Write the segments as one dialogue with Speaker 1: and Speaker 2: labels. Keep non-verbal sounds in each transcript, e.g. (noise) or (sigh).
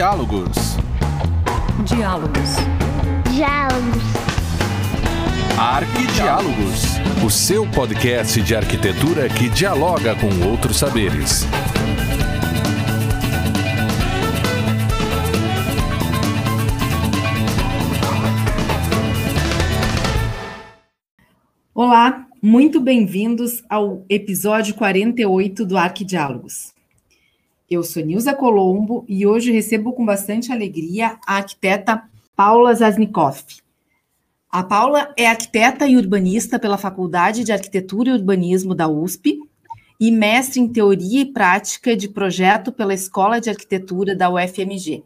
Speaker 1: Diálogos.
Speaker 2: Diálogos.
Speaker 3: Diálogos.
Speaker 1: Arquidiálogos. O seu podcast de arquitetura que dialoga com outros saberes.
Speaker 2: Olá, muito bem-vindos ao episódio 48 do Arquidiálogos. Eu sou Nilza Colombo e hoje recebo com bastante alegria a arquiteta Paula Zasnikoff. A Paula é arquiteta e urbanista pela Faculdade de Arquitetura e Urbanismo da USP e mestre em Teoria e Prática de Projeto pela Escola de Arquitetura da UFMG.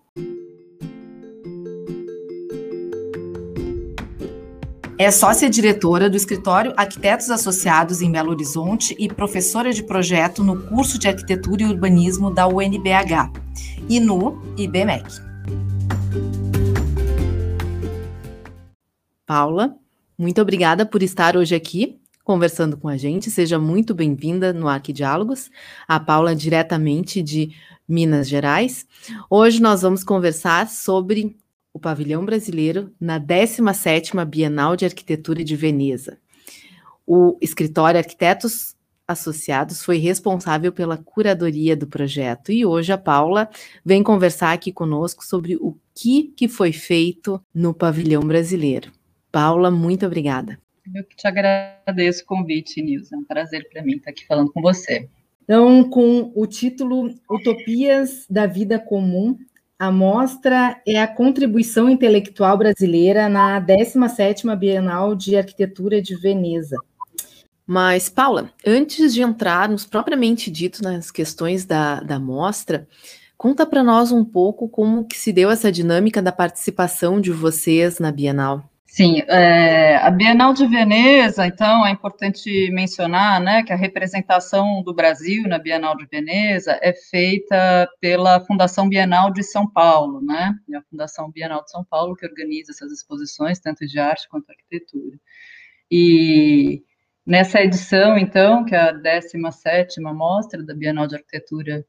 Speaker 2: É sócia-diretora do escritório Arquitetos Associados em Belo Horizonte e professora de projeto no curso de Arquitetura e Urbanismo da UNBH e no IBMEC. Paula, muito obrigada por estar hoje aqui conversando com a gente. Seja muito bem-vinda no Arquidiálogos. A Paula é diretamente de Minas Gerais. Hoje nós vamos conversar sobre o pavilhão brasileiro na 17ª Bienal de Arquitetura de Veneza. O escritório Arquitetos Associados foi responsável pela curadoria do projeto e hoje a Paula vem conversar aqui conosco sobre o que, que foi feito no pavilhão brasileiro. Paula, muito obrigada.
Speaker 4: Eu que te agradeço o convite, Nilza. É um prazer para mim estar aqui falando com você.
Speaker 2: Então, com o título Utopias da Vida Comum, a mostra é a contribuição intelectual brasileira na 17ª Bienal de Arquitetura de Veneza. Mas, Paula, antes de entrarmos propriamente dito nas questões da, da mostra, conta para nós um pouco como que se deu essa dinâmica da participação de vocês na Bienal.
Speaker 4: Sim, é, a Bienal de Veneza, então, é importante mencionar né, que a representação do Brasil na Bienal de Veneza é feita pela Fundação Bienal de São Paulo, né? É a Fundação Bienal de São Paulo que organiza essas exposições, tanto de arte quanto arquitetura. E nessa edição, então, que é a 17ª mostra da Bienal de Arquitetura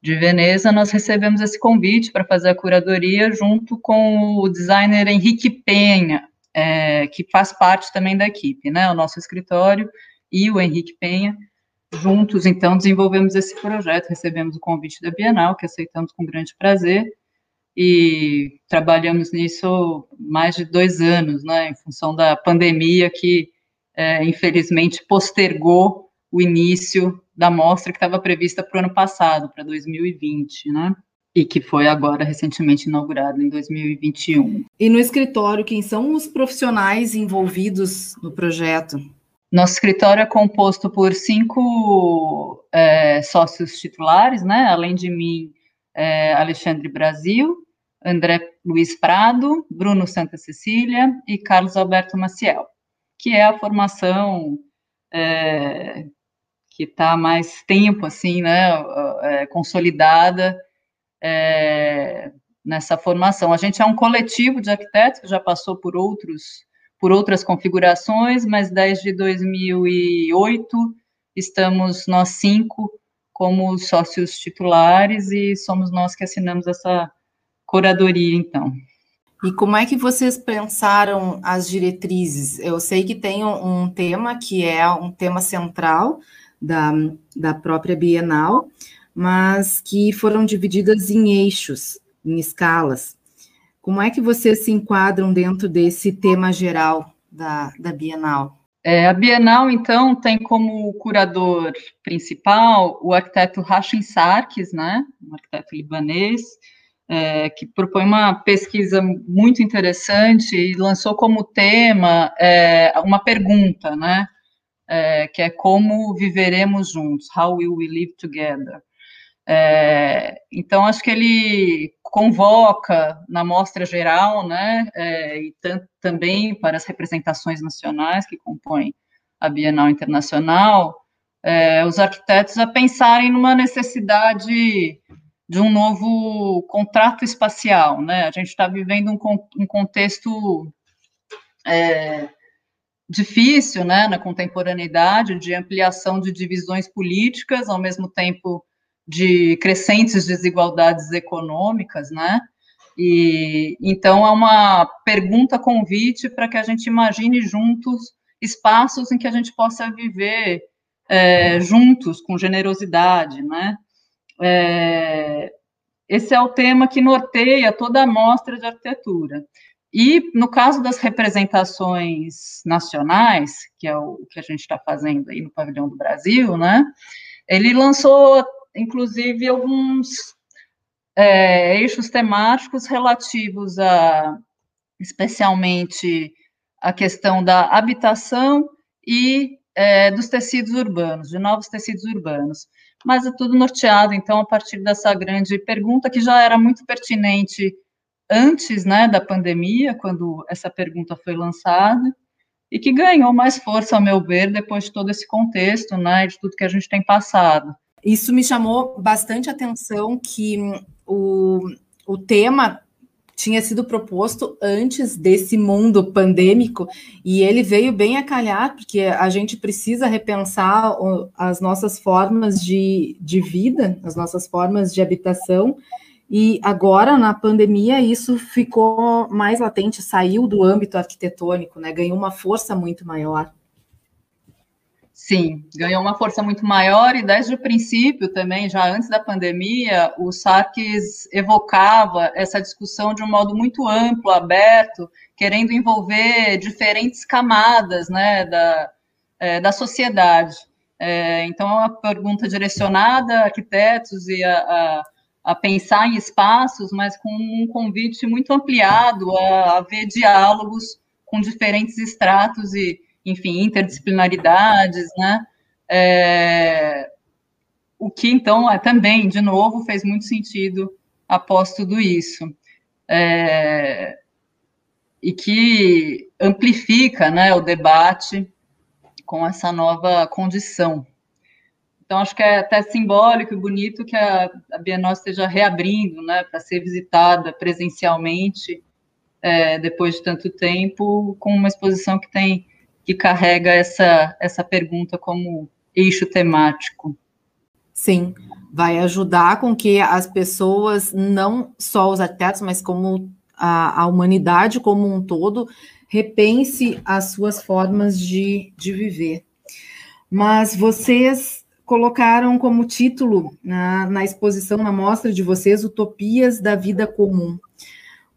Speaker 4: de Veneza, nós recebemos esse convite para fazer a curadoria junto com o designer Henrique Penha, é, que faz parte também da equipe, né? O nosso escritório e o Henrique Penha, juntos, então, desenvolvemos esse projeto, recebemos o convite da Bienal, que aceitamos com grande prazer, e trabalhamos nisso mais de dois anos, né, em função da pandemia que, é, infelizmente, postergou o início da mostra que estava prevista para o ano passado, para 2020, né e que foi agora recentemente inaugurado em 2021.
Speaker 2: E no escritório, quem são os profissionais envolvidos no projeto?
Speaker 4: Nosso escritório é composto por cinco é, sócios titulares, né? Além de mim, é, Alexandre Brasil, André Luiz Prado, Bruno Santa Cecília e Carlos Alberto Maciel, que é a formação é, que está mais tempo, assim, né? É, consolidada é, nessa formação. A gente é um coletivo de arquitetos que já passou por outros por outras configurações, mas desde 2008 estamos nós cinco como sócios titulares e somos nós que assinamos essa curadoria, então.
Speaker 2: E como é que vocês pensaram as diretrizes? Eu sei que tem um, um tema que é um tema central da, da própria Bienal, mas que foram divididas em eixos, em escalas. Como é que vocês se enquadram dentro desse tema geral da, da Bienal?
Speaker 4: É, a Bienal, então, tem como curador principal o arquiteto Rachin Sarkis, né, um arquiteto libanês, é, que propõe uma pesquisa muito interessante e lançou como tema é, uma pergunta, né, é, que é como viveremos juntos, how will we live together? É, então, acho que ele convoca na mostra geral, né, é, e também para as representações nacionais que compõem a Bienal Internacional, é, os arquitetos a pensarem numa necessidade de um novo contrato espacial, né? A gente está vivendo um, um contexto é, difícil, né, na contemporaneidade, de ampliação de divisões políticas, ao mesmo tempo de crescentes desigualdades econômicas, né? E então é uma pergunta convite para que a gente imagine juntos espaços em que a gente possa viver é, juntos com generosidade, né? É, esse é o tema que norteia toda a mostra de arquitetura. E no caso das representações nacionais, que é o que a gente está fazendo aí no Pavilhão do Brasil, né? Ele lançou, inclusive, alguns é, eixos temáticos relativos a, especialmente, a questão da habitação e é, dos tecidos urbanos, de novos tecidos urbanos. Mas é tudo norteado, então, a partir dessa grande pergunta, que já era muito pertinente antes né, da pandemia, quando essa pergunta foi lançada, e que ganhou mais força, ao meu ver, depois de todo esse contexto, né, de tudo que a gente tem passado.
Speaker 2: Isso me chamou bastante atenção que o, o tema tinha sido proposto antes desse mundo pandêmico e ele veio bem a calhar, porque a gente precisa repensar as nossas formas de, de vida, as nossas formas de habitação. E agora, na pandemia, isso ficou mais latente, saiu do âmbito arquitetônico, né? ganhou uma força muito maior.
Speaker 4: Sim, ganhou uma força muito maior e desde o princípio também, já antes da pandemia, o Sarkis evocava essa discussão de um modo muito amplo, aberto, querendo envolver diferentes camadas né, da, é, da sociedade. É, então, é uma pergunta direcionada a arquitetos e a, a, a, pensar em espaços, mas com um convite muito ampliado a, a ver diálogos com diferentes estratos e enfim, interdisciplinaridades, né? É, o que, então, é, também, de novo, fez muito sentido após tudo isso. É, e que amplifica né, o debate com essa nova condição. Então, acho que é até simbólico e bonito que a, Bienal esteja reabrindo né, para ser visitada presencialmente é, depois de tanto tempo, com uma exposição que tem que carrega essa, essa pergunta como eixo temático.
Speaker 2: Sim, vai ajudar com que as pessoas, não só os arquitetos, mas como a, a humanidade como um todo, repense as suas formas de, de viver. Mas vocês colocaram como título na, na exposição, na mostra de vocês, Utopias da Vida Comum.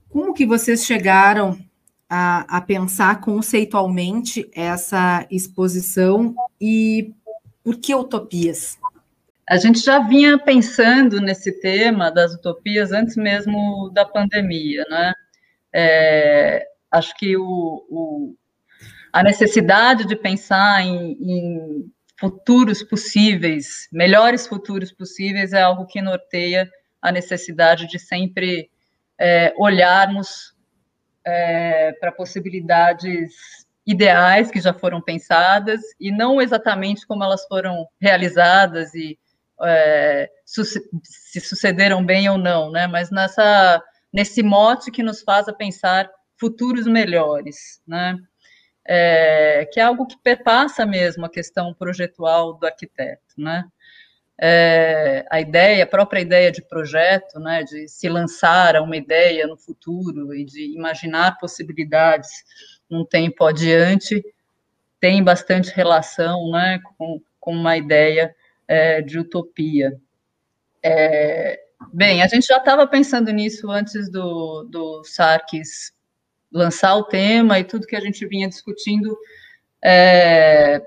Speaker 2: Como que vocês chegaram a, a pensar conceitualmente essa exposição e por que utopias?
Speaker 4: A gente já vinha pensando nesse tema das utopias antes mesmo da pandemia, né? É, acho que o, o, a necessidade de pensar em, em, futuros possíveis, melhores futuros possíveis, é algo que norteia a necessidade de sempre é, olharmos é, para possibilidades ideais que já foram pensadas e não exatamente como elas foram realizadas e é, se sucederam bem ou não, né? Mas nessa nesse mote que nos faz a pensar futuros melhores, né? É, que é algo que perpassa mesmo a questão projetual do arquiteto, né? É, a ideia, a própria ideia de projeto, né, de se lançar a uma ideia no futuro e de imaginar possibilidades um tempo adiante, tem bastante relação né, com, com uma ideia é, de utopia. É, bem, a gente já estava pensando nisso antes do, do Sarkis lançar o tema e tudo que a gente vinha discutindo é,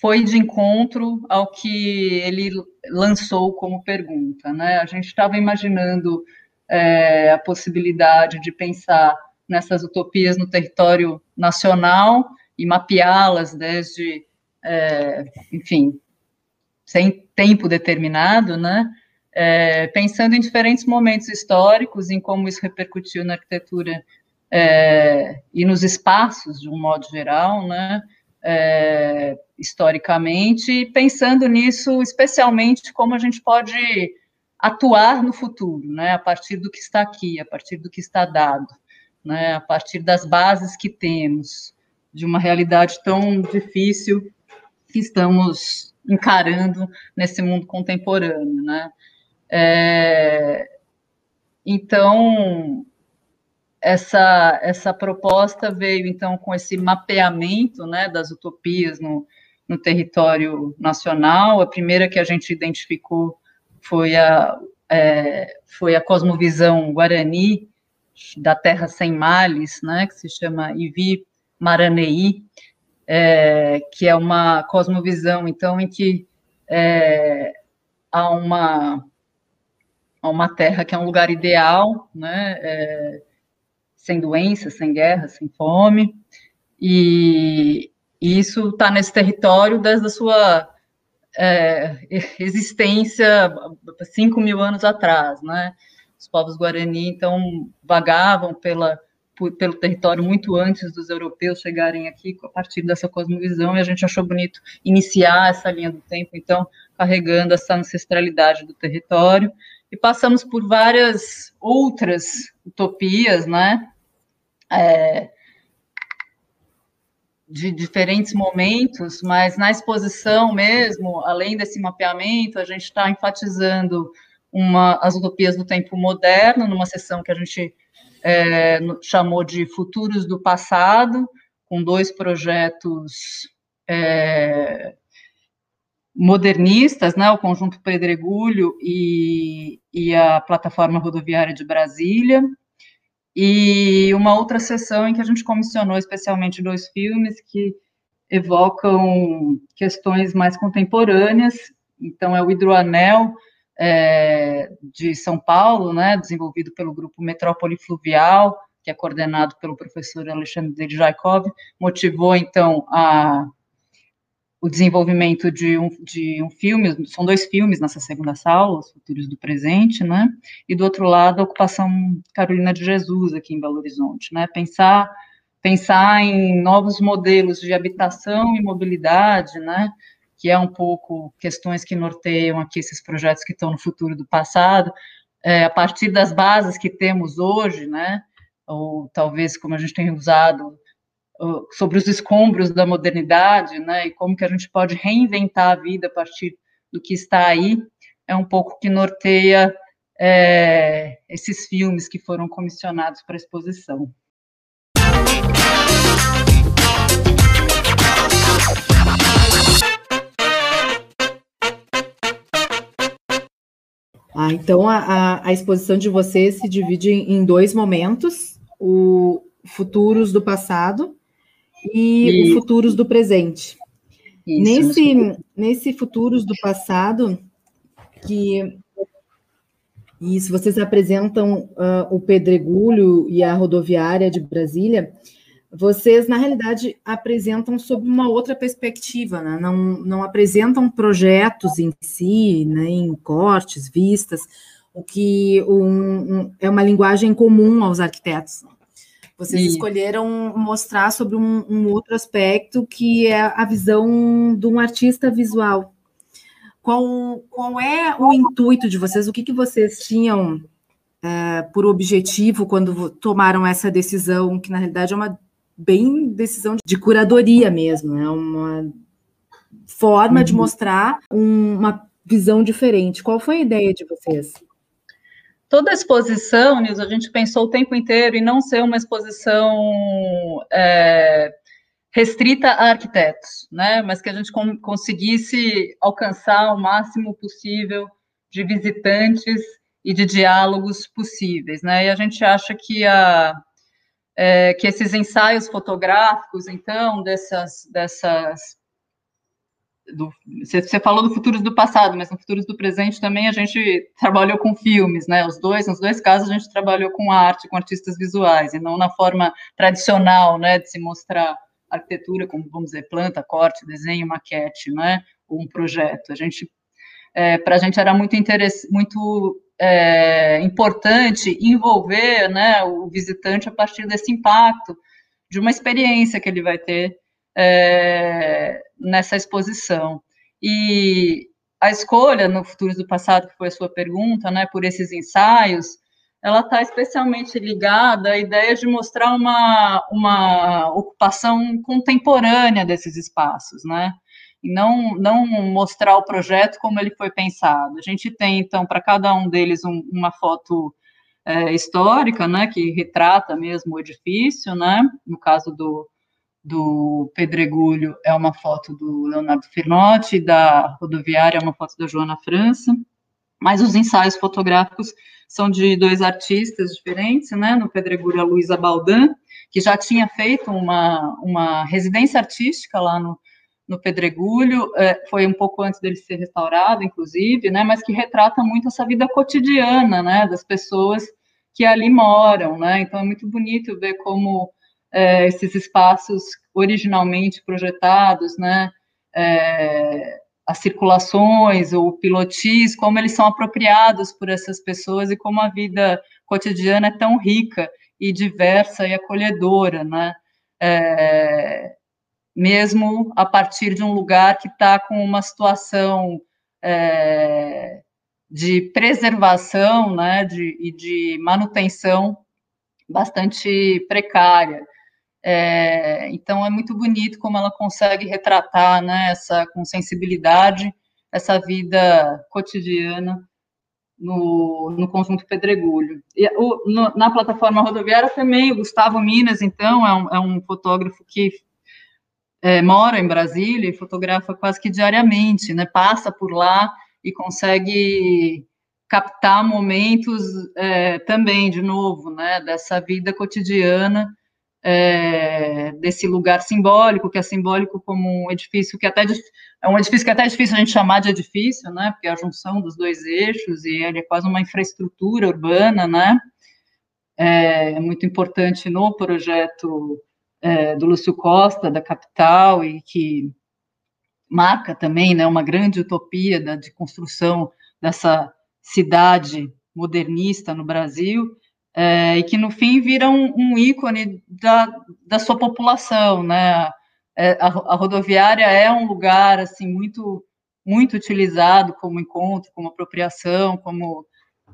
Speaker 4: foi de encontro ao que ele lançou como pergunta. Né? A gente estava imaginando é, a possibilidade de pensar nessas utopias no território nacional e mapeá-las desde, é, enfim, sem tempo determinado, né? É, pensando em diferentes momentos históricos, em como isso repercutiu na arquitetura é, e nos espaços, de um modo geral, né? É, historicamente, pensando nisso, especialmente como a gente pode atuar no futuro, né, a partir do que está aqui, a partir do que está dado, né, a partir das bases que temos, de uma realidade tão difícil que estamos encarando nesse mundo contemporâneo, né? É, então, essa, essa proposta veio, então, com esse mapeamento, né, das utopias no, no território nacional. A primeira que a gente identificou foi a, é, foi a cosmovisão guarani da Terra Sem Males, né, que se chama Ivi Maranei, é, que é uma cosmovisão, então, em que é, há uma, uma terra que é um lugar ideal, né, é, sem doenças, sem guerra, sem fome, e, isso está nesse território desde a sua é, existência cinco mil anos atrás, né? Os povos guarani, então, vagavam pela pelo território muito antes dos europeus chegarem aqui a partir dessa cosmovisão e a gente achou bonito iniciar essa linha do tempo, então carregando essa ancestralidade do território e passamos por várias outras utopias, né? É, de diferentes momentos, mas na exposição mesmo, além desse mapeamento, a gente está enfatizando uma, as utopias do tempo moderno, numa sessão que a gente é, chamou de Futuros do Passado, com dois projetos é, modernistas, né, o Conjunto Pedregulho e, e a Plataforma Rodoviária de Brasília, e uma outra sessão em que a gente comissionou especialmente dois filmes que evocam questões mais contemporâneas, então é o Hidroanel, é, de São Paulo, né, desenvolvido pelo grupo Metrópole Fluvial, que é coordenado pelo professor Alexandre Jacob, motivou, então, a, o desenvolvimento de um, de um filme, são dois filmes nessa segunda sala, Os Futuros do Presente, né, e do outro lado, a ocupação Carolina de Jesus, aqui em Belo Horizonte, né, pensar, pensar em novos modelos de habitação e mobilidade, né, que é um pouco questões que norteiam aqui esses projetos que estão no futuro do passado, é, a partir das bases que temos hoje, né, ou talvez como a gente tem usado sobre os escombros da modernidade, né, e como que a gente pode reinventar a vida a partir do que está aí, é um pouco que norteia é, esses filmes que foram comissionados para a exposição.
Speaker 2: Ah, então a, a, a, exposição de vocês se divide em dois momentos: o futuros do passado e, e... o futuros do presente. Isso, nesse, nesse futuros do passado, que isso, vocês apresentam uh, o Pedregulho e a rodoviária de Brasília, vocês, na realidade, apresentam sob uma outra perspectiva, né? não, não apresentam projetos em si, né, em cortes, vistas, o que um, um, é uma linguagem comum aos arquitetos. Vocês escolheram mostrar sobre um, um, outro aspecto que é a visão de um artista visual. Qual, qual é o intuito de vocês? O que, que vocês tinham é, por objetivo quando tomaram essa decisão, que na realidade é uma bem decisão de curadoria mesmo, é né? uma forma uhum. de mostrar um, uma visão diferente. Qual foi a ideia de vocês?
Speaker 4: Toda exposição, Nils, a gente pensou o tempo inteiro em não ser uma exposição é, restrita a arquitetos, né? Mas que a gente conseguisse alcançar o máximo possível de visitantes e de diálogos possíveis, né? E a gente acha que a é, que esses ensaios fotográficos, então, dessas, dessas do, você, falou do futuros do passado, mas no futuros do presente também a gente trabalhou com filmes, né? Os dois, nos dois casos a gente trabalhou com arte, com artistas visuais, e não na forma tradicional, né, de se mostrar arquitetura como vamos dizer planta, corte, desenho, maquete, né? Ou um projeto. A gente, é, para a gente era muito interessante, muito é, importante envolver né, o visitante a partir desse impacto, de uma experiência que ele vai ter é, nessa exposição. E a escolha no Futuros do Passado, que foi a sua pergunta, né, por esses ensaios, ela está especialmente ligada à ideia de mostrar uma, uma ocupação contemporânea desses espaços, né? e não, não mostrar o projeto como ele foi pensado. A gente tem, então, para cada um deles um, uma foto é, histórica, né, que retrata mesmo o edifício, né, no caso do, do Pedregulho é uma foto do Leonardo Firnotti, da rodoviária é uma foto da Joana França, mas os ensaios fotográficos são de dois artistas diferentes, né, no Pedregulho a Luísa Baldan, que já tinha feito uma, uma residência artística lá no, no Pedregulho, é, foi um pouco antes dele ser restaurado, inclusive, né, mas que retrata muito essa vida cotidiana, né, das pessoas que ali moram, né, então é muito bonito ver como é, esses espaços originalmente projetados, né, é, as circulações ou pilotis, como eles são apropriados por essas pessoas e como a vida cotidiana é tão rica e diversa e acolhedora, né, é, mesmo a partir de um lugar que está com uma situação é, de preservação né, de, e de manutenção bastante precária. É, então, é muito bonito como ela consegue retratar né, essa, com sensibilidade essa vida cotidiana no, no conjunto Pedregulho. E o, no, na plataforma rodoviária também, o Gustavo Minas, então, é um, é um fotógrafo que é, mora em Brasília e fotografa quase que diariamente, né? Passa por lá e consegue captar momentos é, também, de novo, né? Dessa vida cotidiana, é, desse lugar simbólico, que é simbólico como um edifício que até é um edifício que até é difícil a gente chamar de edifício, né? Porque é a junção dos dois eixos e ele é quase uma infraestrutura urbana, né? É, é muito importante no projeto é, do Lúcio Costa, da capital, e que marca também né, uma grande utopia da, de construção dessa cidade modernista no Brasil, é, e que no fim vira um, um ícone da, da sua população, né? É, a, a, rodoviária é um lugar assim muito muito utilizado como encontro, como apropriação, como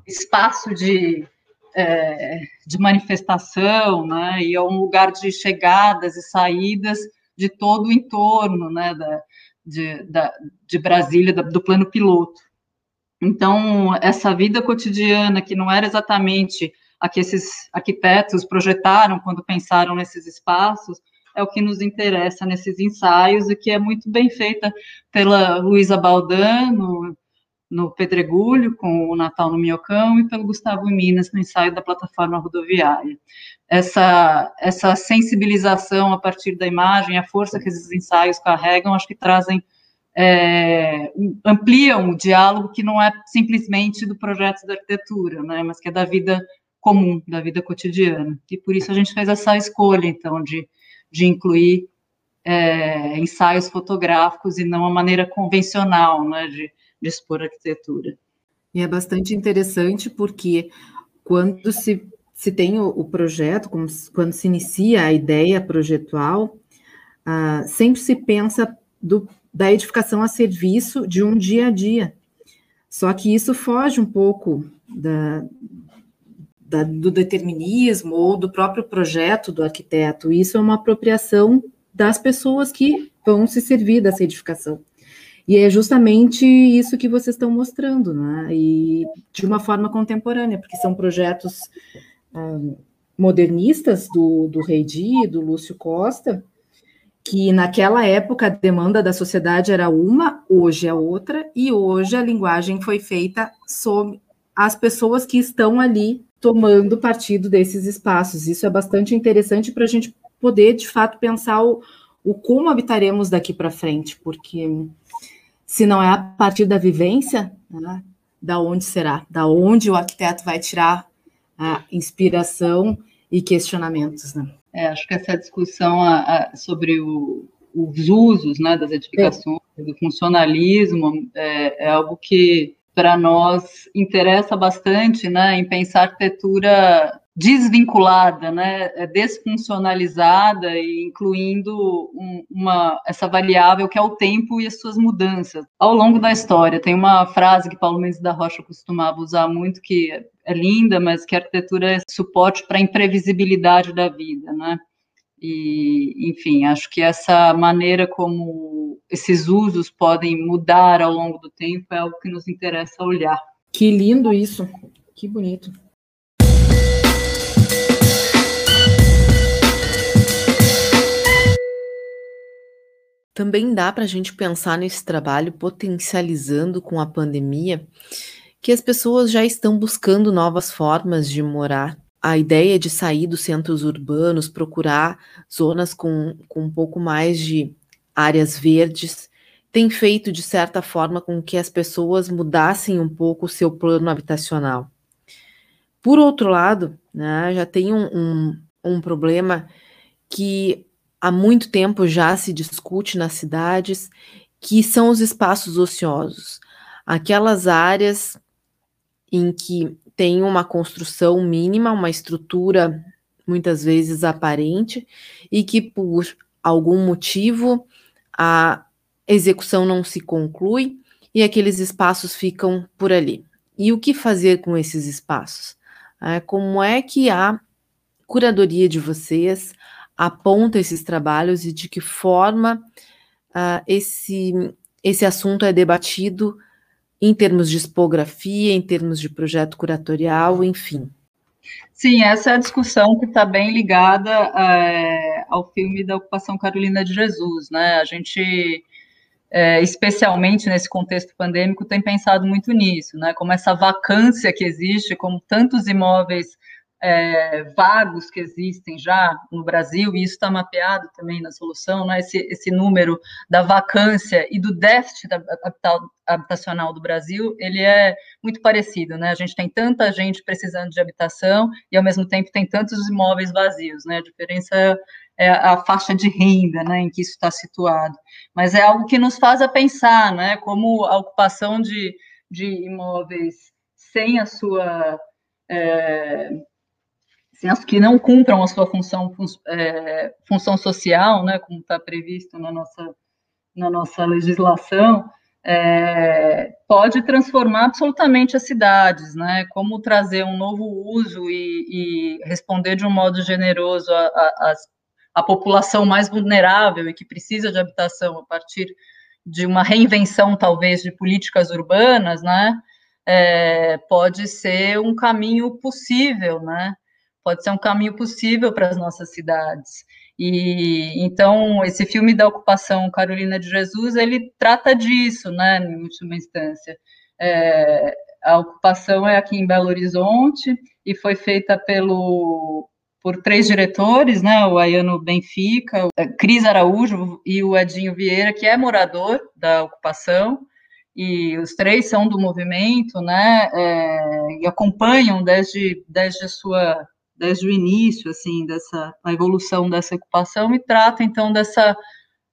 Speaker 4: espaço de é, de manifestação, né, e é um lugar de chegadas e saídas de todo o entorno, né, da, de, da, de Brasília, da, do plano piloto. Então, essa vida cotidiana, que não era exatamente a que esses arquitetos projetaram quando pensaram nesses espaços, é o que nos interessa nesses ensaios e que é muito bem feita pela Luísa Baldano, no Pedregulho, com o Natal no Minhocão, e pelo Gustavo Minas, no ensaio da plataforma rodoviária. Essa, essa sensibilização a partir da imagem, a força que esses ensaios carregam, acho que trazem, é, ampliam o diálogo que não é simplesmente do projeto da arquitetura, né, mas que é da vida comum, da vida cotidiana. E por isso a gente fez essa escolha, então, de, de incluir é, ensaios fotográficos e não a maneira convencional, né, de de expor arquitetura.
Speaker 2: E é bastante interessante porque quando se, se tem o, o projeto, quando se inicia a ideia projetual, uh, sempre se pensa do, da edificação a serviço de um dia a dia. Só que isso foge um pouco da, da, do determinismo ou do próprio projeto do arquiteto. Isso é uma apropriação das pessoas que vão se servir dessa edificação. E é justamente isso que vocês estão mostrando, né? E de uma forma contemporânea, porque são projetos um, modernistas do, do Rei Di, do Lúcio Costa, que naquela época a demanda da sociedade era uma, hoje é outra, e hoje a linguagem foi feita sobre as pessoas que estão ali tomando partido desses espaços. Isso é bastante interessante para a gente poder, de fato, pensar o, o como habitaremos daqui para frente, porque se não é a partir da vivência, né, da onde será? Da onde o arquiteto vai tirar a inspiração e questionamentos, né?
Speaker 4: É, acho que essa discussão a, a, sobre o, os usos né, das edificações, é. do funcionalismo, é, é algo que para nós interessa bastante, né, em pensar arquitetura desvinculada, né, é desfuncionalizada e incluindo um, uma essa variável que é o tempo e as suas mudanças ao longo da história. Tem uma frase que Paulo Mendes da Rocha costumava usar muito que é linda, mas que a arquitetura é suporte para a imprevisibilidade da vida, né? E, enfim, acho que essa maneira como esses usos podem mudar ao longo do tempo é algo que nos interessa olhar.
Speaker 2: Que lindo isso, que bonito. Também dá para a gente pensar nesse trabalho potencializando com a pandemia que as pessoas já estão buscando novas formas de morar a ideia de sair dos centros urbanos, procurar zonas com, com um pouco mais de áreas verdes, tem feito, de certa forma, com que as pessoas mudassem um pouco o seu plano habitacional. Por outro lado, né, já tem um, um, um problema que há muito tempo já se discute nas cidades, que são os espaços ociosos. Aquelas áreas em que tem uma construção mínima, uma estrutura muitas vezes aparente, e que por algum motivo a execução não se conclui e aqueles espaços ficam por ali. E o que fazer com esses espaços? É, como é que a curadoria de vocês aponta esses trabalhos e de que forma uh, esse, esse assunto é debatido em termos de expografia, em termos de projeto curatorial, enfim.
Speaker 4: Sim, essa é a discussão que está bem ligada é, ao filme da ocupação Carolina de Jesus, né? A gente, é, especialmente nesse contexto pandêmico, tem pensado muito nisso, né? Como essa vacância que existe, como tantos imóveis é, vagos que existem já no Brasil, e isso está mapeado também na solução, né, esse, esse número da vacância e do déficit habitacional do Brasil, ele é muito parecido, né, a gente tem tanta gente precisando de habitação e, ao mesmo tempo, tem tantos imóveis vazios, né, a diferença é a faixa de renda, né, em que isso está situado, mas é algo que nos faz a pensar, né, como a ocupação de, de imóveis sem a sua é, as que não cumpram a sua função, é, função social, né, como está previsto na nossa, na nossa legislação, é, pode transformar absolutamente as cidades, né, como trazer um novo uso e, e responder de um modo generoso a, a, população mais vulnerável e que precisa de habitação a partir de uma reinvenção, talvez, de políticas urbanas, né, é, pode ser um caminho possível, né, pode ser um caminho possível para as nossas cidades. E então esse filme da ocupação Carolina de Jesus ele trata disso, né, em última instância. É, a ocupação é aqui em Belo Horizonte e foi feita pelo por três diretores, né, o Ayano Benfica, o Cris Araújo e o Edinho Vieira, que é morador da ocupação, e os três são do movimento, né, é, e acompanham desde, desde a sua desde o início, assim, dessa a evolução dessa ocupação e trata então dessa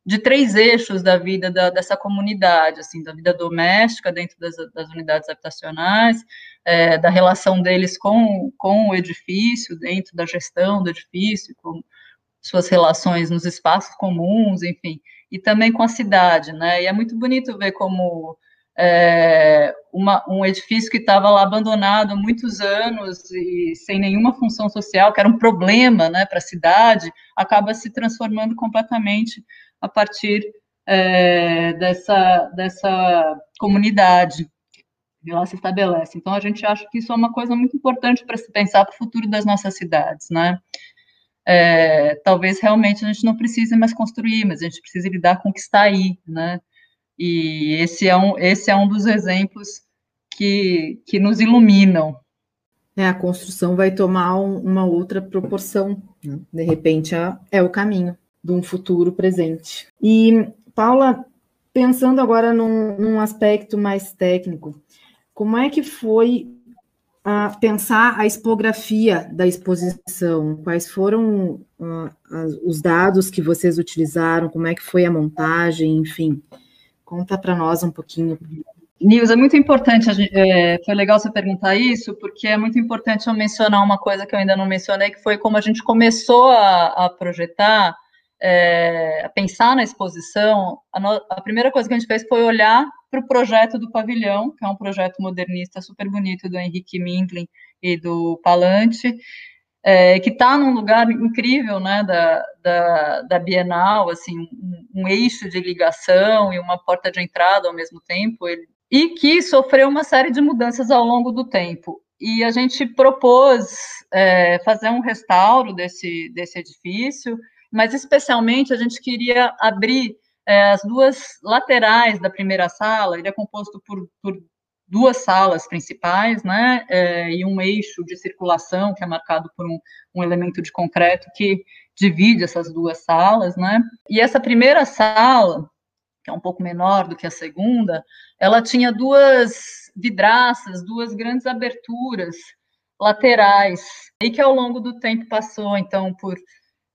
Speaker 4: de três eixos da vida da, dessa comunidade, assim, da vida doméstica dentro das, das unidades habitacionais, é, da relação deles com, com o edifício, dentro da gestão do edifício, com suas relações nos espaços comuns, enfim, e também com a cidade, né? E é muito bonito ver como é, uma, um edifício que estava lá abandonado há muitos anos e sem nenhuma função social, que era um problema né, para a cidade, acaba se transformando completamente a partir é, dessa, dessa comunidade que lá se estabelece. Então, a gente acha que isso é uma coisa muito importante para se pensar para o futuro das nossas cidades, né? É, talvez realmente a gente não precise mais construir, mas a gente precisa lidar com o que está aí, né? E esse é um, esse é um dos exemplos que, que nos iluminam.
Speaker 2: É, a construção vai tomar um, uma outra proporção. Né? De repente, é, é o caminho de um futuro presente. E, Paula, pensando agora num, num aspecto mais técnico, como é que foi uh, pensar a expografia da exposição? Quais foram uh, os dados que vocês utilizaram? Como é que foi a montagem? Enfim, Conta para nós um pouquinho.
Speaker 4: Nils, é muito importante, é, foi legal você perguntar isso, porque é muito importante eu mencionar uma coisa que eu ainda não mencionei, que foi como a gente começou a, a projetar, é, pensar na exposição, a, no, a, primeira coisa que a gente fez foi olhar para o projeto do pavilhão, que é um projeto modernista super bonito do Henrique Mindlin e do Palante, é, que está num lugar incrível, né, da, da, da Bienal, assim, um, um, eixo de ligação e uma porta de entrada ao mesmo tempo, ele, e que sofreu uma série de mudanças ao longo do tempo. E a gente propôs é, fazer um restauro desse, desse edifício, mas especialmente a gente queria abrir é, as duas laterais da primeira sala, ele é composto por, por duas salas principais, né, é, e um eixo de circulação que é marcado por um, um, elemento de concreto que divide essas duas salas, né, e essa primeira sala, que é um pouco menor do que a segunda, ela tinha duas vidraças, duas grandes aberturas laterais, e que ao longo do tempo passou, então, por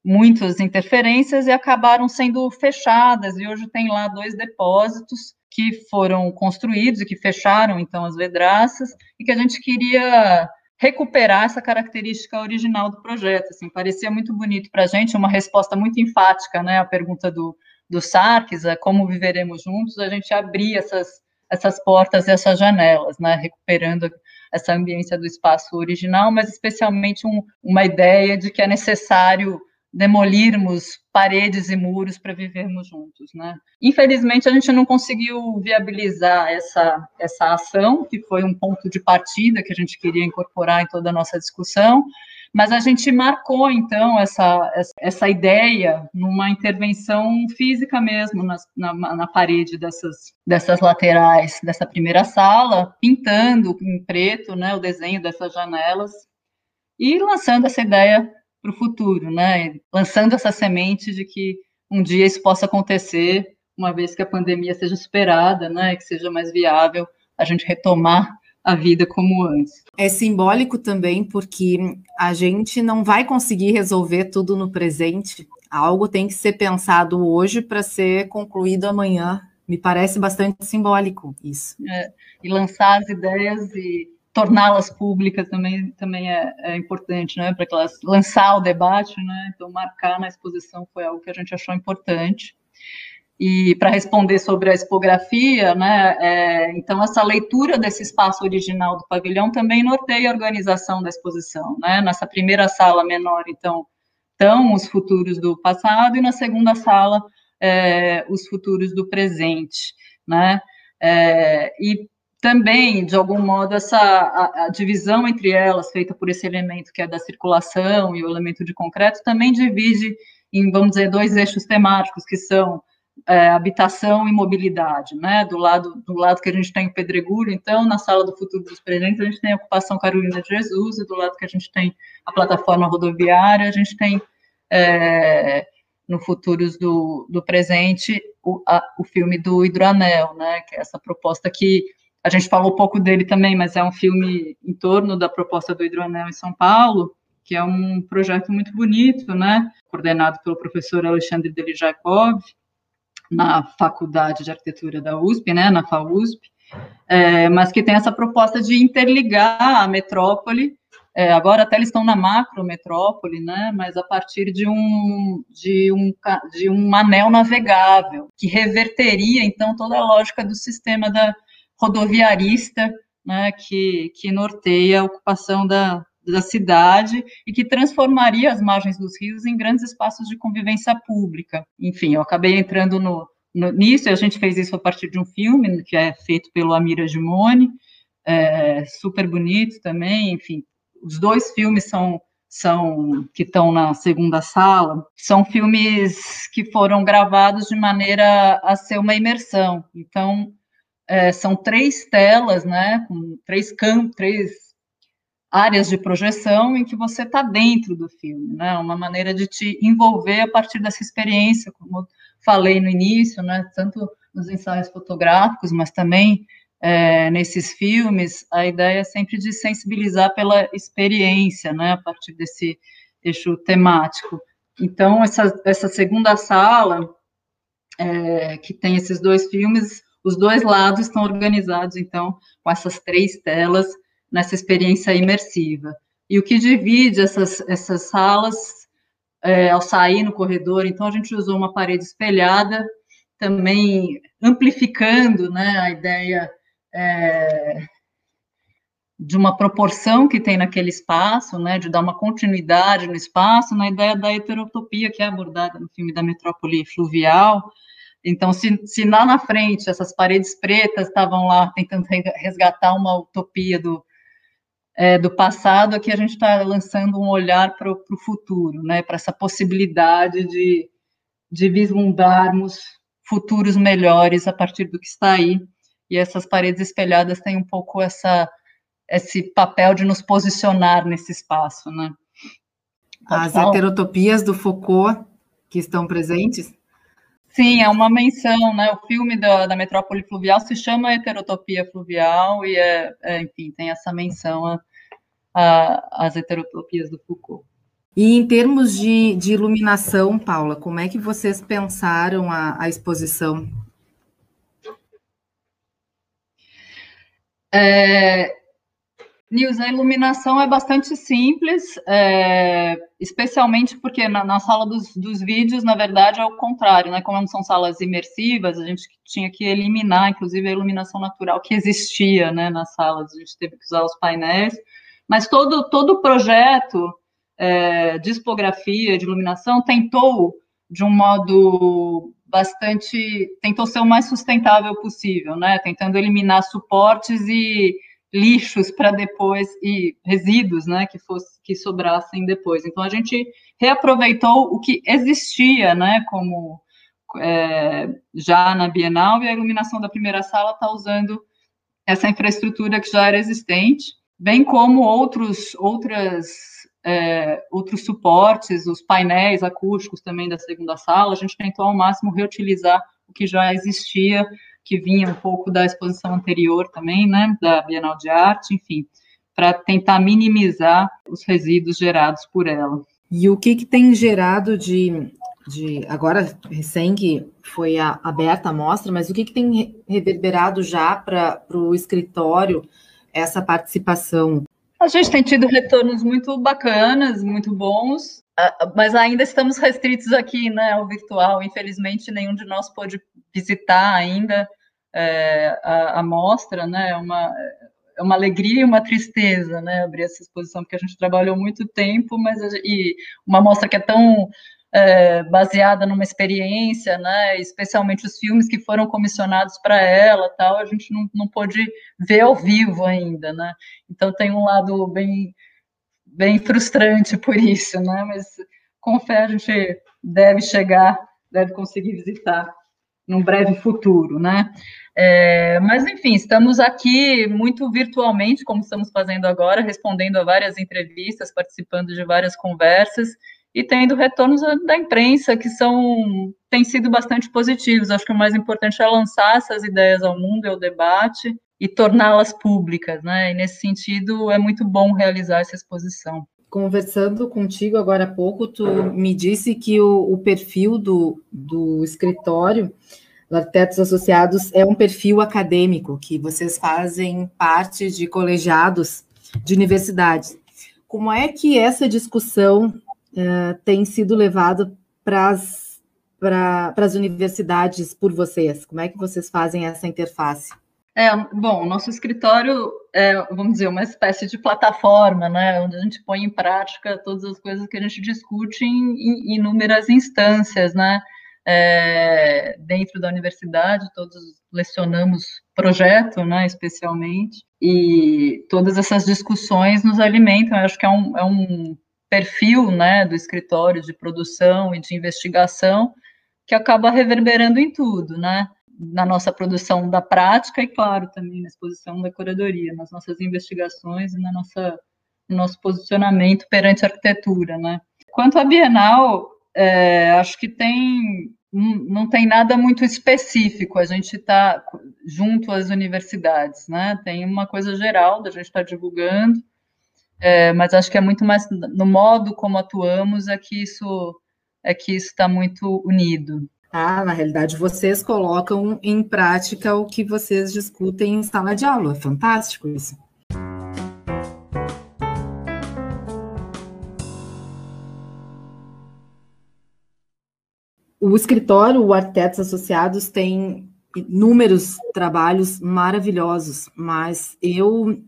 Speaker 4: muitas interferências e acabaram sendo fechadas, e hoje tem lá dois depósitos, que foram construídos e que fecharam então as vidraças e que a gente queria recuperar essa característica original do projeto. Assim, parecia muito bonito para a gente, uma resposta muito enfática, né? A pergunta do, do Sarkis, é como viveremos juntos, a gente abrir essas, essas portas e essas janelas, né? Recuperando essa ambiência do espaço original, mas especialmente um, uma ideia de que é necessário demolirmos paredes e muros para vivermos juntos, né? Infelizmente a gente não conseguiu viabilizar essa essa ação, que foi um ponto de partida que a gente queria incorporar em toda a nossa discussão, mas a gente marcou então essa essa ideia numa intervenção física mesmo na, na, na parede dessas dessas laterais dessa primeira sala, pintando em preto, né, o desenho dessas janelas e lançando essa ideia para o futuro, né? Lançando essa semente de que um dia isso possa acontecer, uma vez que a pandemia seja superada, né? Que seja mais viável a gente retomar a vida como antes.
Speaker 2: É simbólico também porque a gente não vai conseguir resolver tudo no presente. Algo tem que ser pensado hoje para ser concluído amanhã. Me parece bastante simbólico isso.
Speaker 4: É, e lançar as ideias e torná-las públicas também, também é, é importante, né, para que elas lançar o debate, né, então marcar na exposição foi algo que a gente achou importante. E para responder sobre a expografia, né, é, então essa leitura desse espaço original do pavilhão também norteia a organização da exposição, né, nessa primeira sala menor, então, estão os futuros do passado, e na segunda sala, é, os futuros do presente, né, é, e também, de algum modo, essa a, a, divisão entre elas, feita por esse elemento que é da circulação e o elemento de concreto, também divide em, vamos dizer, dois eixos temáticos, que são é, habitação e mobilidade, né? Do lado, do lado que a gente tem o Pedregulho, então, na Sala do Futuro dos Presentes, a gente tem a ocupação Carolina de Jesus, e do lado que a gente tem a plataforma rodoviária, a gente tem, é, no Futuros do, do Presente, o, a, o filme do Hidroanel, né? Que é essa proposta que a gente falou pouco dele também, mas é um filme em torno da proposta do Hidroanel em São Paulo, que é um projeto muito bonito, né? Coordenado pelo professor Alexandre Delijakov, na Faculdade de Arquitetura da USP, né? Na FAUSP, é, mas que tem essa proposta de interligar a metrópole. É, agora até eles estão na macro metrópole, né? Mas a partir de um de um de um anel navegável que reverteria então toda a lógica do sistema da rodoviarista né, que, que norteia a ocupação da, da cidade e que transformaria as margens dos rios em grandes espaços de convivência pública. Enfim, eu acabei entrando no, no, nisso, e a gente fez isso a partir de um filme que é feito pelo Amira Gimone, é, super bonito também, enfim, os dois filmes são são que estão na segunda sala, são filmes que foram gravados de maneira a ser uma imersão. Então, é, são três telas, né, com três campos, três áreas de projeção em que você está dentro do filme, né, uma maneira de te envolver a partir dessa experiência, como falei no início, né, tanto nos ensaios fotográficos, mas também é, nesses filmes, a ideia é sempre de sensibilizar pela experiência, né, a partir desse eixo temático. Então, essa, essa segunda sala, é, que tem esses dois filmes, os dois lados estão organizados, então, com essas três telas nessa experiência imersiva. E o que divide essas, essas salas, é, ao sair no corredor, então, a gente usou uma parede espelhada, também amplificando né, a ideia é, de uma proporção que tem naquele espaço, né, de dar uma continuidade no espaço, na ideia da heterotopia que é abordada no filme da metrópole fluvial. Então, se, se lá na frente essas paredes pretas estavam lá tentando resgatar uma utopia do, é, do passado, aqui a gente está lançando um olhar para o futuro, né, para essa possibilidade de, de vislumbrarmos futuros melhores a partir do que está aí. E essas paredes espelhadas têm um pouco essa esse papel de nos posicionar nesse espaço, né?
Speaker 2: As falar? heterotopias do Foucault que estão presentes?
Speaker 4: Sim, é uma menção, né? O filme da, da metrópole fluvial se chama Heterotopia Fluvial e é, é enfim, tem essa menção às heterotopias do Foucault.
Speaker 2: E em termos de, de iluminação, Paula, como é que vocês pensaram a, a exposição?
Speaker 4: É, Nils, a iluminação é bastante simples, é, especialmente porque na, na sala dos, dos, vídeos, na verdade, é o contrário, né? Como não são salas imersivas, a gente tinha que eliminar, inclusive, a iluminação natural que existia né, nas salas, a gente teve que usar os painéis, mas todo, todo o projeto é, de expografia, de iluminação, tentou, de um modo bastante, tentou ser o mais sustentável possível, né? Tentando eliminar suportes e lixos para depois e resíduos, né, que fosse que sobrassem depois. Então a gente reaproveitou o que existia, né, como é, já na Bienal e a iluminação da primeira sala está usando essa infraestrutura que já era existente, bem como outros outras é, outros suportes, os painéis acústicos também da segunda sala. A gente tentou ao máximo reutilizar o que já existia que vinha um pouco da exposição anterior também, né, da Bienal de Arte, enfim, para tentar minimizar os resíduos gerados por ela.
Speaker 2: E o que, que tem gerado de, de agora recém que foi a, aberta a mostra, mas o que, que tem reverberado já para o escritório essa participação?
Speaker 4: A gente tem tido retornos muito bacanas, muito bons, mas ainda estamos restritos aqui né, ao virtual. Infelizmente, nenhum de nós pôde visitar ainda é, a, a mostra, né? É uma, é uma alegria e uma tristeza, né? Abrir essa exposição, porque a gente trabalhou muito tempo, mas e uma mostra que é tão é, baseada numa experiência, né? Especialmente os filmes que foram comissionados para ela, tal, a gente não, não pôde ver ao vivo ainda, né? Então tem um lado bem bem frustrante por isso, né? Mas com fé a gente deve chegar, deve conseguir visitar num breve futuro, né? É, mas, enfim, estamos aqui muito virtualmente, como estamos fazendo agora, respondendo a várias entrevistas, participando de várias conversas e tendo retornos da imprensa que são têm sido bastante positivos. Acho que o mais importante é lançar essas ideias ao mundo, ao debate e torná-las públicas, né? E nesse sentido é muito bom realizar essa exposição.
Speaker 2: Conversando contigo agora há pouco, tu me disse que o, o perfil do, do escritório Arquitetos Associados é um perfil acadêmico, que vocês fazem parte de colegiados de universidades. Como é que essa discussão uh, tem sido levada para as universidades por vocês? Como é que vocês fazem essa interface?
Speaker 4: É, bom, nosso escritório é, vamos dizer, uma espécie de plataforma, né, onde a gente põe em prática todas as coisas que a gente discute em, em inúmeras instâncias, né, é, dentro da universidade, todos lecionamos projeto, né, especialmente, e todas essas discussões nos alimentam, eu acho que é um, é um perfil, né, do escritório de produção e de investigação que acaba reverberando em tudo, né, na nossa produção da prática e, claro, também na exposição da curadoria, nas nossas investigações e na nossa, no nosso posicionamento perante a arquitetura, né. Quanto à Bienal, é, acho que tem não tem nada muito específico, a gente está junto às universidades, né? Tem uma coisa geral da gente estar tá divulgando, é, mas acho que é muito mais no modo como atuamos é que isso é que isso está muito unido.
Speaker 2: Ah, na realidade, vocês colocam em prática o que vocês discutem em sala de aula. Fantástico isso. O escritório, o Arquitetos Associados, tem inúmeros trabalhos maravilhosos, mas eu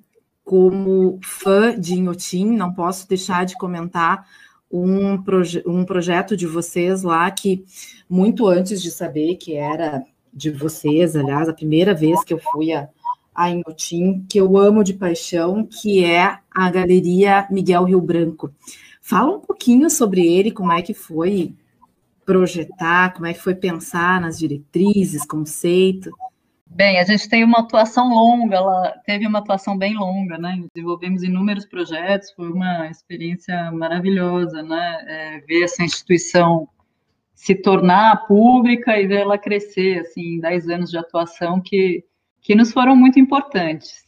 Speaker 2: como fã de Inhotim, não posso deixar de comentar um, proje um projeto de vocês lá que, muito antes de saber que era de vocês, aliás, a primeira vez que eu fui a, a Inhotim, que eu amo de paixão, que é a Galeria Miguel Rio Branco. Fala um pouquinho sobre ele, como é que foi projetar, como é que foi pensar nas diretrizes, conceito.
Speaker 4: Bem, a gente tem uma atuação longa, ela teve uma atuação bem longa, né? Desenvolvemos inúmeros projetos, foi uma experiência maravilhosa, né? É, ver essa instituição se tornar pública e ver ela crescer, assim, 10 anos de atuação que, que nos foram muito importantes.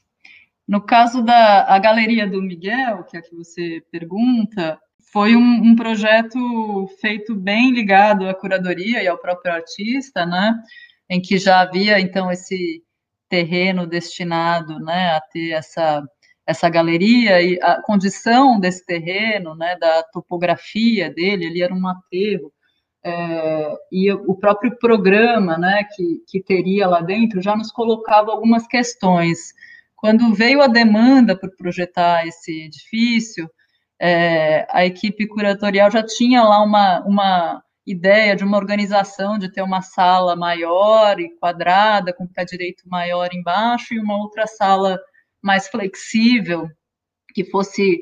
Speaker 4: No caso da a Galeria do Miguel, que é a que você pergunta, foi um, um projeto feito bem ligado à curadoria e ao próprio artista, né? Em que já havia então esse terreno destinado né, a ter essa, essa galeria e a condição desse terreno, né, da topografia dele, ele era um aterro, é, e o próprio programa né, que, que teria lá dentro já nos colocava algumas questões. Quando veio a demanda por projetar esse edifício, é, a equipe curatorial já tinha lá uma, uma ideia de uma organização de ter uma sala maior e quadrada, com pé direito maior embaixo, e uma outra sala mais flexível, que fosse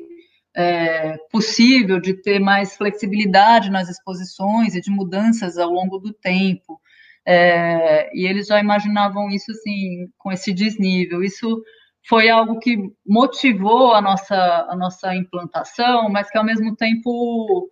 Speaker 4: é, possível de ter mais flexibilidade nas exposições e de mudanças ao longo do tempo. É, e eles já imaginavam isso assim, com esse desnível. Isso foi algo que motivou a nossa, a nossa implantação, mas que ao mesmo tempo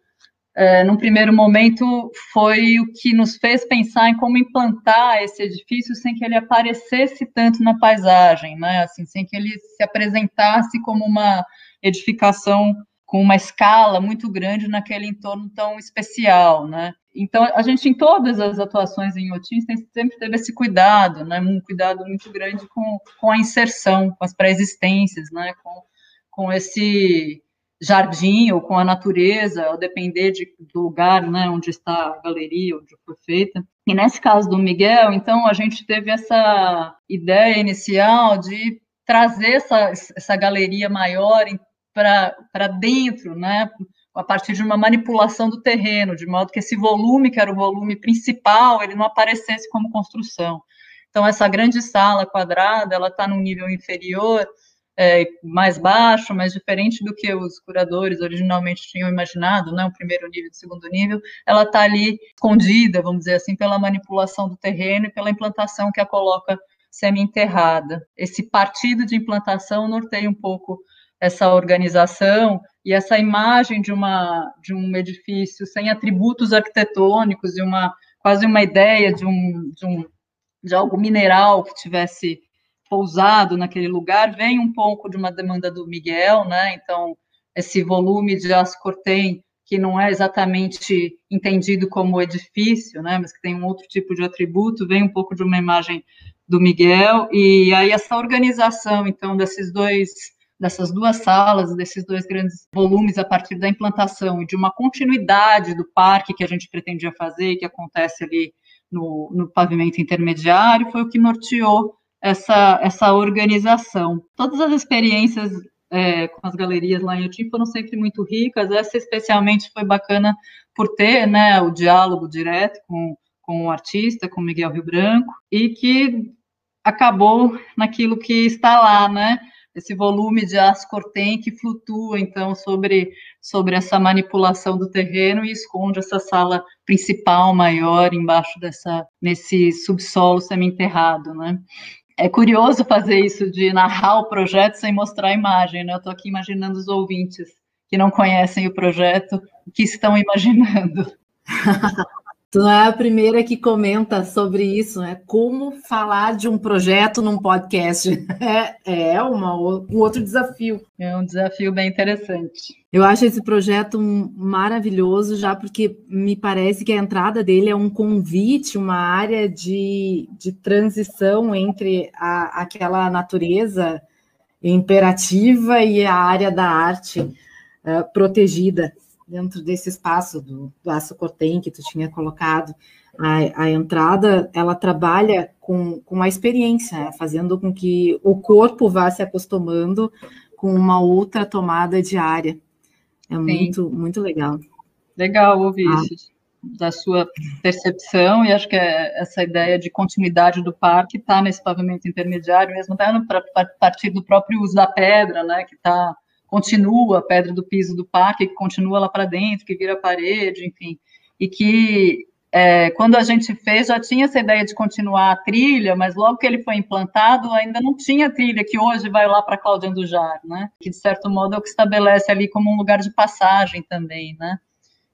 Speaker 4: é, num primeiro momento, foi o que nos fez pensar em como implantar esse edifício sem que ele aparecesse tanto na paisagem, né? Assim, sem que ele se apresentasse como uma edificação com uma escala muito grande naquele entorno tão especial, né? Então, a gente, em todas as atuações em Otins, sempre teve esse cuidado, né? Um cuidado muito grande com, com a inserção, com as pré-existências, né? Com, com esse jardim ou com a natureza, ao depender de, do lugar né, onde está a galeria, onde foi feita. E nesse caso do Miguel, então, a gente teve essa ideia inicial de trazer essa, essa galeria maior para dentro, né, a partir de uma manipulação do terreno, de modo que esse volume, que era o volume principal, ele não aparecesse como construção. Então, essa grande sala quadrada, ela está num nível inferior, é, mais baixo, mais diferente do que os curadores originalmente tinham imaginado, né, o primeiro nível e o segundo nível, ela está ali escondida, vamos dizer assim, pela manipulação do terreno e pela implantação que a coloca semi-enterrada. Esse partido de implantação norteia um pouco essa organização e essa imagem de, uma, de um edifício sem atributos arquitetônicos e uma quase uma ideia de um, de um de algo mineral que tivesse pousado naquele lugar vem um pouco de uma demanda do Miguel, né? Então, esse volume de Ascortem, que não é exatamente entendido como edifício, né? Mas que tem um outro tipo de atributo, vem um pouco de uma imagem do Miguel. E aí essa organização, então, desses dois dessas duas salas, desses dois grandes volumes a partir da implantação e de uma continuidade do parque que a gente pretendia fazer, que acontece ali no, no pavimento intermediário, foi o que norteou essa, essa organização. Todas as experiências é, com as galerias lá em Utim foram sempre muito ricas, essa especialmente foi bacana por ter né, o diálogo direto com, com o artista, com Miguel Rio Branco, e que acabou naquilo que está lá, né? Esse volume de ascortem que flutua, então, sobre, sobre essa manipulação do terreno e esconde essa sala principal maior embaixo dessa, nesse subsolo semi-enterrado, né? É curioso fazer isso de narrar o projeto sem mostrar a imagem, né? Eu estou aqui imaginando os ouvintes que não conhecem o projeto, o que estão imaginando. (laughs)
Speaker 2: Tu não é a primeira que comenta sobre isso, né? Como falar de um projeto num podcast. (laughs) É, é uma, um outro desafio.
Speaker 4: É um desafio bem interessante.
Speaker 2: Eu acho esse projeto maravilhoso, já porque me parece que a entrada dele é um convite, uma área de, de transição entre a, aquela natureza imperativa e a área da arte uh, protegida dentro desse espaço do, do aço cortem que tu tinha colocado, a, a, entrada, ela trabalha com, com a experiência, né? fazendo com que o corpo vá se acostumando com uma outra tomada de área. É muito, muito legal.
Speaker 4: Legal ouvir ah. isso da sua percepção, e acho que é essa ideia de continuidade do parque está nesse pavimento intermediário, mesmo até a partir do próprio uso da pedra, né, que tá, continua a pedra do piso do parque, que continua lá para dentro, que vira parede, enfim, e que é, quando a gente fez, já tinha essa ideia de continuar a trilha, mas logo que ele foi implantado, ainda não tinha trilha que hoje vai lá para Cláudia Andujar, né? Que, de certo modo, é o que estabelece ali como um lugar de passagem também, né?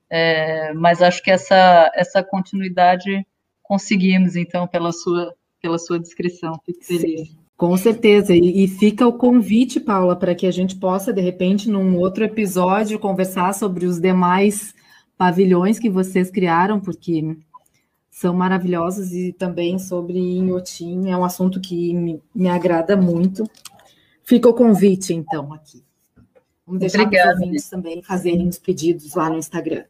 Speaker 4: É, mas acho que essa, essa continuidade conseguimos, então, pela sua, pela sua descrição. Fico feliz. Sim.
Speaker 2: Com certeza, e, e, fica o convite, Paula, para que a gente possa, de repente, num outro episódio, conversar sobre os demais pavilhões que vocês criaram, porque são maravilhosos, e também sobre Inhotim, é um assunto que me, me agrada muito. Fica o convite, então, aqui. Vamos deixar Obrigada. os ouvintes também fazerem os pedidos lá no Instagram.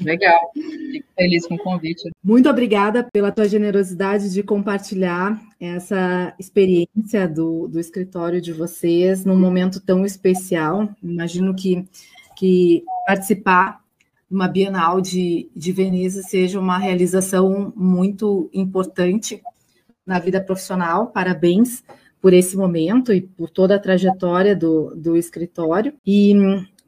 Speaker 4: Legal, fico feliz com o convite.
Speaker 2: Muito obrigada pela tua generosidade de compartilhar essa experiência do, do escritório de vocês num momento tão especial. Imagino que, que participar de uma Bienal de, de Veneza seja uma realização muito importante na vida profissional. Parabéns por esse momento e por toda a trajetória do, do escritório. E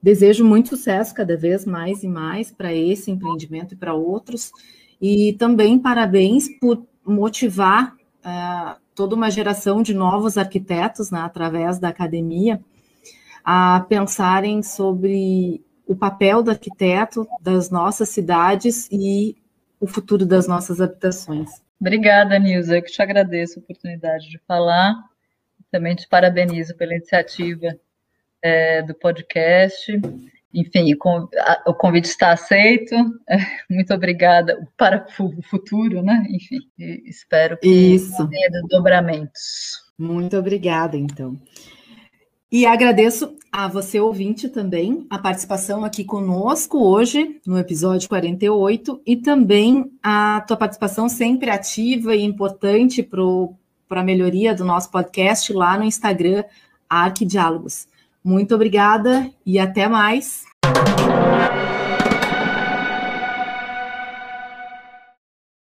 Speaker 2: desejo muito sucesso cada vez mais e mais para esse empreendimento e para outros. E também parabéns por motivar uh, toda uma geração de novos arquitetos, né, através da academia, a pensarem sobre o papel do arquiteto das nossas cidades e o futuro das nossas habitações.
Speaker 4: Obrigada, Nilza. Eu que te agradeço a oportunidade de falar também te parabenizo pela iniciativa é, do podcast. Enfim, o convite está aceito. Muito obrigada para o futuro, né? Enfim, espero que
Speaker 2: Isso.
Speaker 4: tenha dobramentos.
Speaker 2: Muito obrigada, então. E agradeço a você, ouvinte, também, a participação aqui conosco hoje, no episódio 48, e também a tua participação sempre ativa e importante para a melhoria do nosso podcast lá no Instagram, Arquidiálogos. Muito obrigada e até mais.